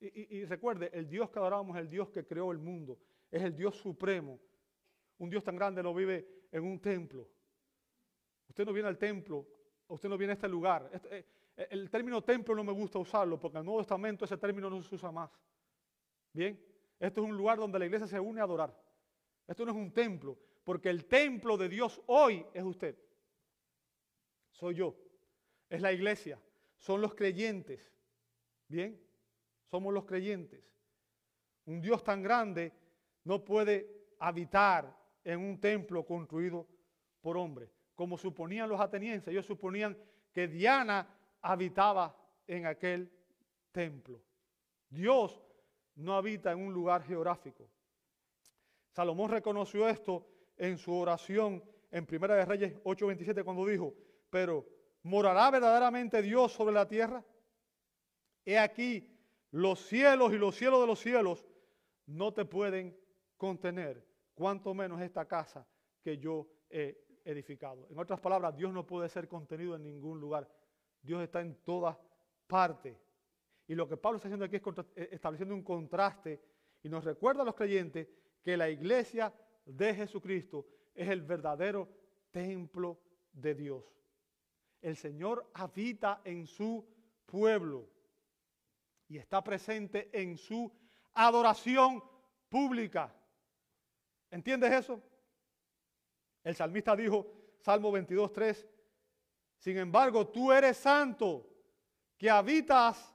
Y, recuerde, el Dios que adoramos es el Dios que creó el mundo, es el Dios supremo. Un Dios tan grande no vive en un templo. Usted no viene al templo, usted no viene a este lugar. Este, eh, eh, el término templo no me gusta usarlo porque en el Nuevo Testamento ese término no se usa más. Bien, esto es un lugar donde la iglesia se une a adorar. Esto no es un templo, porque el templo de Dios hoy es usted. Soy yo. Es la iglesia. Son los creyentes. Bien, somos los creyentes. Un Dios tan grande no puede habitar en un templo construido por hombres, como suponían los atenienses. Ellos suponían que Diana habitaba en aquel templo. Dios no habita en un lugar geográfico. Salomón reconoció esto en su oración en Primera de Reyes 8:27 cuando dijo, pero ¿morará verdaderamente Dios sobre la tierra? He aquí, los cielos y los cielos de los cielos no te pueden contener, cuanto menos esta casa que yo he edificado. En otras palabras, Dios no puede ser contenido en ningún lugar. Dios está en todas partes. Y lo que Pablo está haciendo aquí es eh, estableciendo un contraste y nos recuerda a los creyentes que la iglesia de Jesucristo es el verdadero templo de Dios. El Señor habita en su pueblo y está presente en su adoración pública. ¿Entiendes eso? El salmista dijo, Salmo 22, 3, sin embargo, tú eres santo, que habitas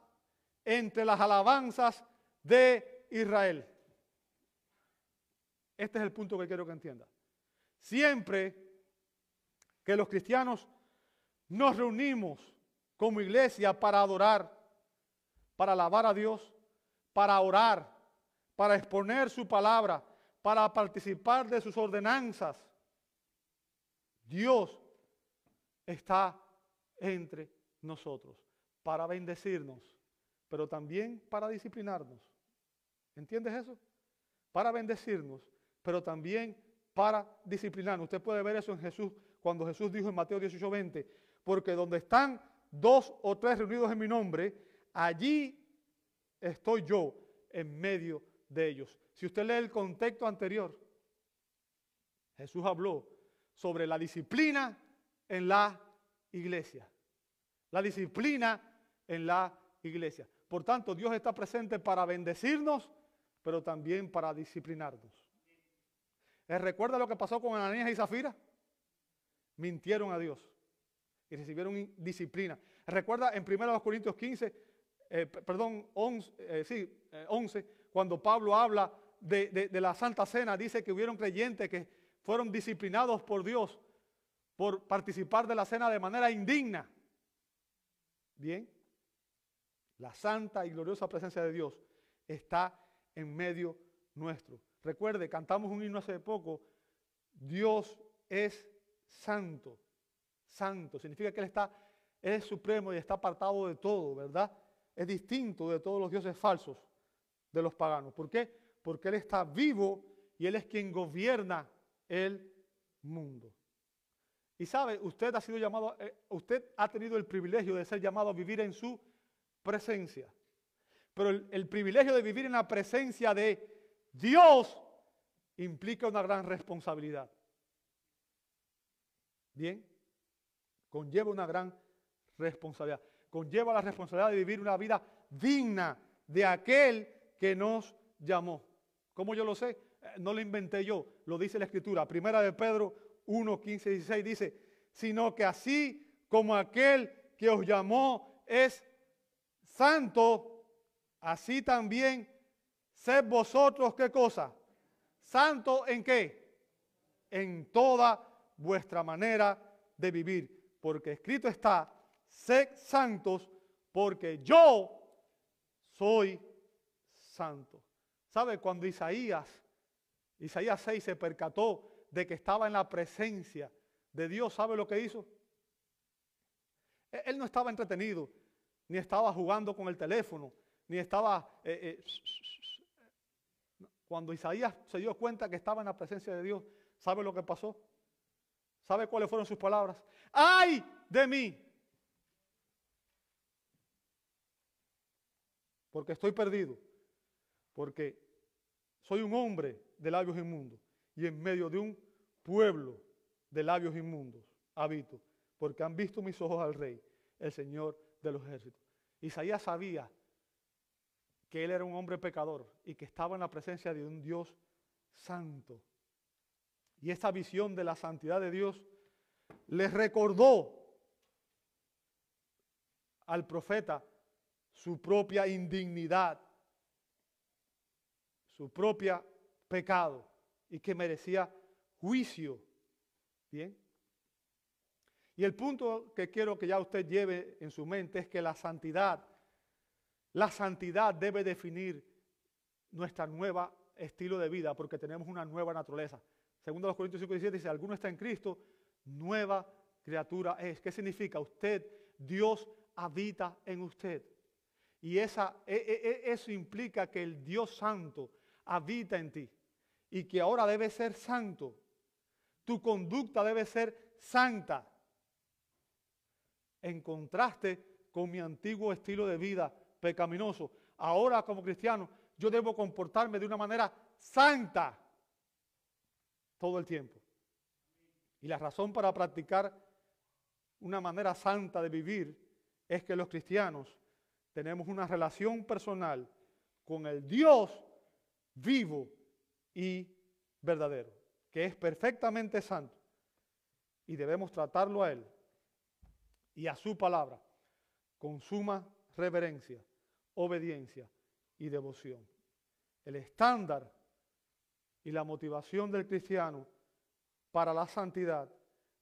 entre las alabanzas de Israel. Este es el punto que quiero que entienda. Siempre que los cristianos nos reunimos como iglesia para adorar, para alabar a Dios, para orar, para exponer su palabra, para participar de sus ordenanzas, Dios está entre nosotros para bendecirnos, pero también para disciplinarnos. ¿Entiendes eso? Para bendecirnos, pero también para disciplinarnos. Usted puede ver eso en Jesús, cuando Jesús dijo en Mateo 18, 20, porque donde están dos o tres reunidos en mi nombre, allí estoy yo en medio de ellos. Si usted lee el contexto anterior, Jesús habló sobre la disciplina en la iglesia. La disciplina en la iglesia. Por tanto, Dios está presente para bendecirnos, pero también para disciplinarnos. ¿Recuerda lo que pasó con Ananías y Zafira? Mintieron a Dios y recibieron disciplina. Recuerda en 1 Corintios 15, eh, perdón, 11, eh, sí, 11, eh, cuando Pablo habla de, de la Santa Cena, dice que hubieron creyentes que fueron disciplinados por Dios por participar de la cena de manera indigna. Bien, la santa y gloriosa presencia de Dios está en medio nuestro. Recuerde, cantamos un himno hace poco, Dios es santo, santo, significa que Él está, es supremo y está apartado de todo, ¿verdad? Es distinto de todos los dioses falsos de los paganos. ¿Por qué? Porque Él está vivo y Él es quien gobierna el mundo. Y sabe, usted ha sido llamado, eh, usted ha tenido el privilegio de ser llamado a vivir en su presencia. Pero el, privilegio de vivir en la presencia de Dios implica una gran responsabilidad. Bien, conlleva una gran responsabilidad. Conlleva la responsabilidad de vivir una vida digna de aquel que nos llamó. ¿Cómo yo lo sé? Eh, no lo inventé yo, lo dice la Escritura. Primera de Pedro 1, 15, 16 dice, sino que así como aquel que os llamó es santo, así también sed vosotros qué cosa? Santo en qué? En toda vuestra manera de vivir, porque escrito está, sed santos porque yo soy santo. ¿Sabe? Cuando Isaías, Isaías 6 se percató de que estaba en la presencia de Dios, ¿sabe lo que hizo? E-, él no estaba entretenido, ni estaba jugando con el teléfono, ni estaba... Eh, eh, cuando Isaías se dio cuenta que estaba en la presencia de Dios, ¿sabe lo que pasó? ¿Sabe cuáles fueron sus palabras? ¡Ay de mí! Porque estoy perdido. Porque soy un hombre de labios inmundos. Y en medio de un pueblo de labios inmundos habito. Porque han visto mis ojos al Rey, el Señor de los ejércitos. Isaías sabía que él era un hombre pecador y que estaba en la presencia de un Dios santo. Y esta visión de la santidad de Dios le recordó al profeta su propia indignidad, su propia pecado y que merecía juicio. Bien. Y el punto que quiero que ya usted lleve en su mente es que la santidad, la santidad debe definir nuestra nueva estilo de vida porque tenemos una nueva naturaleza. Segundo los Corintios 5 y 17 dice, alguno está en Cristo, nueva criatura es. ¿Qué significa? Usted, Dios habita en usted. Y esa, e, e, e, eso implica que el Dios santo habita en ti y que ahora debe ser santo. Tu conducta debe ser santa. En contraste con mi antiguo estilo de vida pecaminoso. Ahora como cristiano yo debo comportarme de una manera santa todo el tiempo. Y la razón para practicar una manera santa de vivir es que los cristianos tenemos una relación personal con el Dios vivo y verdadero, que es perfectamente santo. Y debemos tratarlo a Él y a su palabra con suma reverencia, obediencia y devoción. El estándar y la motivación del cristiano para la santidad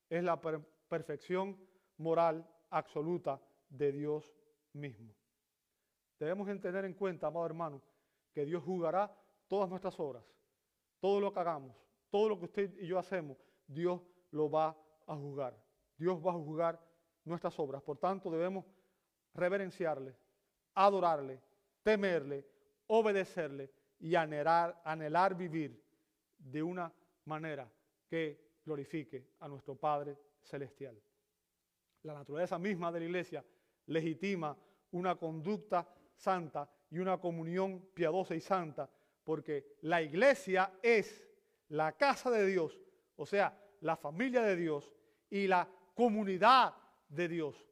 es la perfección moral absoluta de Dios mismo. Debemos tener en cuenta, amado hermano, que Dios juzgará todas nuestras obras, todo lo que hagamos, todo lo que usted y yo hacemos, Dios lo va a juzgar. Dios va a juzgar nuestras obras. Por tanto, debemos reverenciarle, adorarle, temerle, obedecerle y anhelar, vivir de una manera que glorifique a nuestro Padre Celestial. La naturaleza misma de la iglesia legitima una conducta santa y una comunión piadosa y santa, porque la iglesia es la casa de Dios, o sea, la familia de Dios y la comunidad de Dios.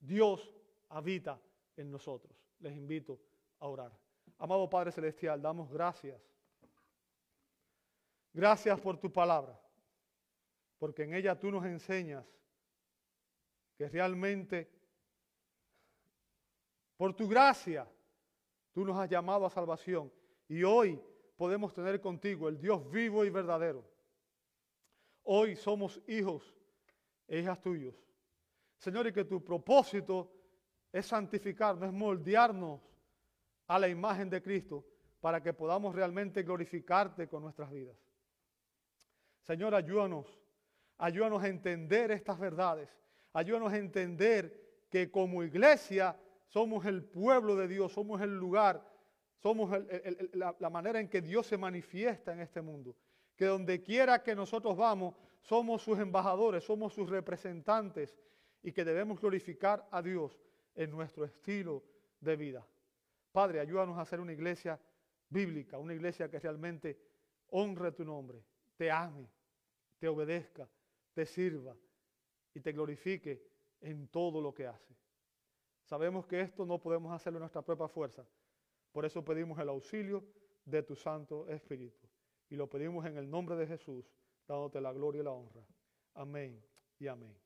Dios habita en nosotros. Les invito a orar. Amado Padre Celestial, damos gracias. Gracias por tu palabra, porque en ella tú nos enseñas que realmente por tu gracia, tú nos has llamado a salvación y hoy podemos tener contigo el Dios vivo y verdadero. Hoy somos hijos e hijas tuyos. Señor, y que tu propósito es santificarnos, es moldearnos a la imagen de Cristo para que podamos realmente glorificarte con nuestras vidas. Señor, ayúdanos, ayúdanos a entender estas verdades, ayúdanos a entender que como iglesia somos el pueblo de Dios, somos el lugar, somos la, manera en que Dios se manifiesta en este mundo. Que donde quiera que nosotros vamos, somos sus embajadores, somos sus representantes y que debemos glorificar a Dios en nuestro estilo de vida. Padre, ayúdanos a hacer una iglesia bíblica, una iglesia que realmente honre tu nombre, te ame, te obedezca, te sirva y te glorifique en todo lo que hace. Sabemos que esto no podemos hacerlo en nuestra propia fuerza. Por eso pedimos el auxilio de tu Santo Espíritu. Y lo pedimos en el nombre de Jesús, dándote la gloria y la honra. Amén y amén.